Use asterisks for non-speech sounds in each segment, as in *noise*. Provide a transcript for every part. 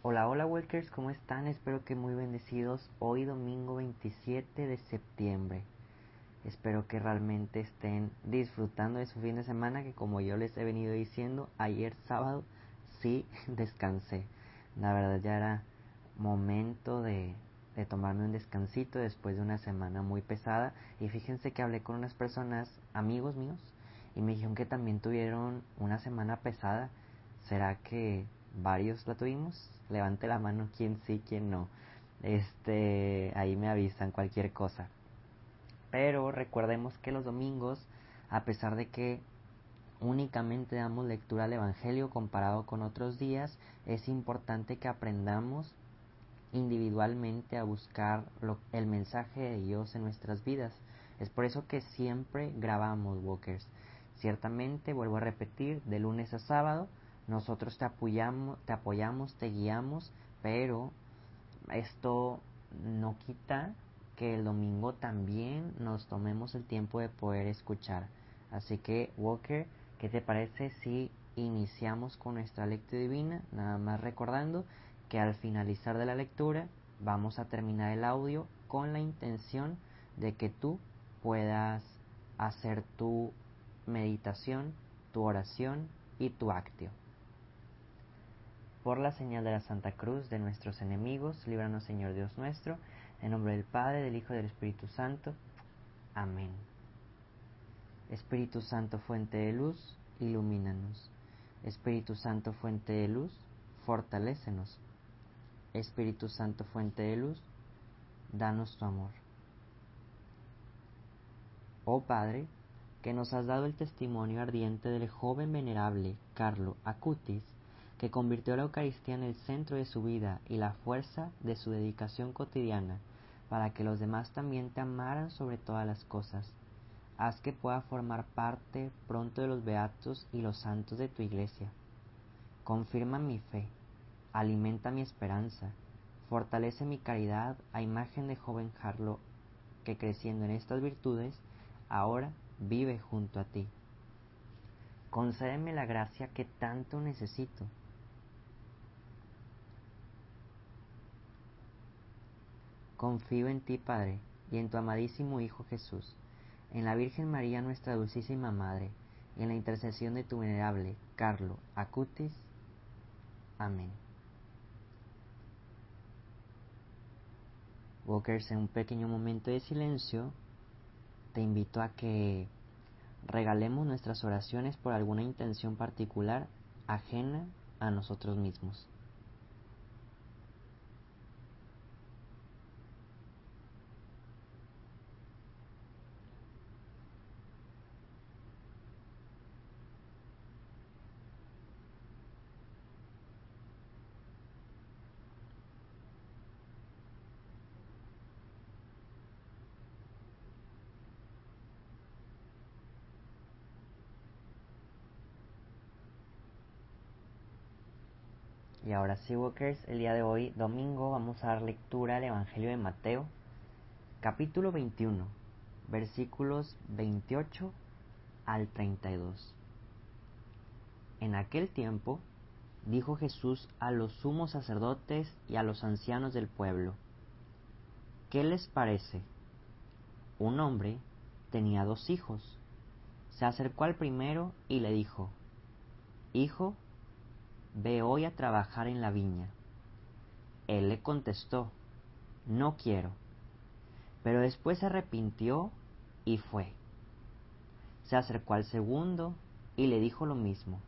Hola, hola Walkers, ¿cómo están? Espero que muy bendecidos hoy domingo 27 de septiembre. Espero que realmente estén disfrutando de su fin de semana que como yo les he venido diciendo, ayer sábado sí *laughs* descansé. La verdad ya era momento de, de tomarme un descansito después de una semana muy pesada y fíjense que hablé con unas personas, amigos míos, y me dijeron que también tuvieron una semana pesada. ¿Será que varios la tuvimos? Levante la mano quién sí, quién no. Este, ahí me avisan cualquier cosa. Pero recordemos que los domingos, a pesar de que únicamente damos lectura al Evangelio comparado con otros días, es importante que aprendamos individualmente a buscar lo- el mensaje de Dios en nuestras vidas. Es por eso que siempre grabamos Walkers. Ciertamente, vuelvo a repetir, de lunes a sábado, nosotros te apoyamos, te apoyamos, te guiamos, pero esto no quita que el domingo también nos tomemos el tiempo de poder escuchar. Así que, Walker, ¿qué te parece si iniciamos con nuestra lectura divina? Nada más recordando que al finalizar de la lectura vamos a terminar el audio con la intención de que tú puedas hacer tu meditación, tu oración y tu actio. Por la señal de la Santa Cruz de nuestros enemigos, líbranos Señor Dios nuestro, en nombre del Padre, del Hijo y del Espíritu Santo. Amén. Espíritu Santo, fuente de luz, ilumínanos. Espíritu Santo, fuente de luz, fortalécenos. Espíritu Santo, fuente de luz, danos tu amor. Oh Padre, que nos has dado el testimonio ardiente del joven venerable Carlo Acutis, que convirtió la Eucaristía en el centro de su vida y la fuerza de su dedicación cotidiana, para que los demás también te amaran sobre todas las cosas. Haz que pueda formar parte pronto de los beatos y los santos de tu iglesia. Confirma mi fe, alimenta mi esperanza, fortalece mi caridad a imagen de joven Carlo, que creciendo en estas virtudes, ahora vive junto a ti. Concédeme la gracia que tanto necesito. Confío en ti, Padre, y en tu amadísimo Hijo Jesús, en la Virgen María, nuestra dulcísima Madre, y en la intercesión de tu venerable Carlo Acutis. Amén. Walkers, en un pequeño momento de silencio, te invito a que regalemos nuestras oraciones por alguna intención particular ajena a nosotros mismos. Y ahora sí, Walkers, el día de hoy, domingo, vamos a dar lectura al Evangelio de Mateo, capítulo 21, versículos 28 al 32. En aquel tiempo, dijo Jesús a los sumos sacerdotes y a los ancianos del pueblo, ¿qué les parece? Un hombre tenía dos hijos. Se acercó al primero y le dijo, Hijo, Ve hoy a trabajar en la viña. Él le contestó, No quiero. Pero después se arrepintió y fue. Se acercó al segundo y le dijo lo mismo.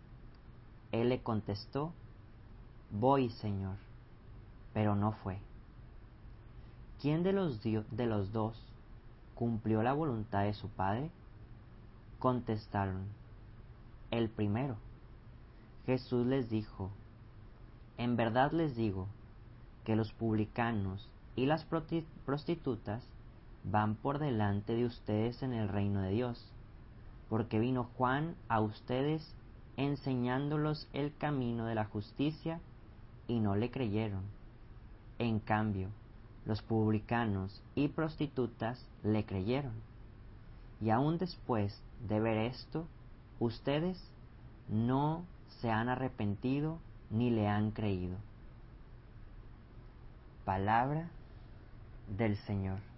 Él le contestó, Voy, Señor. Pero no fue. ¿Quién de los, de los dos cumplió la voluntad de su padre? Contestaron, el primero. Jesús les dijo, En verdad les digo que los publicanos y las prostitutas van por delante de ustedes en el reino de Dios, porque vino Juan a ustedes enseñándolos el camino de la justicia y no le creyeron. En cambio, los publicanos y prostitutas le creyeron. Y aún después de ver esto, ustedes no se han arrepentido ni le han creído. Palabra del Señor.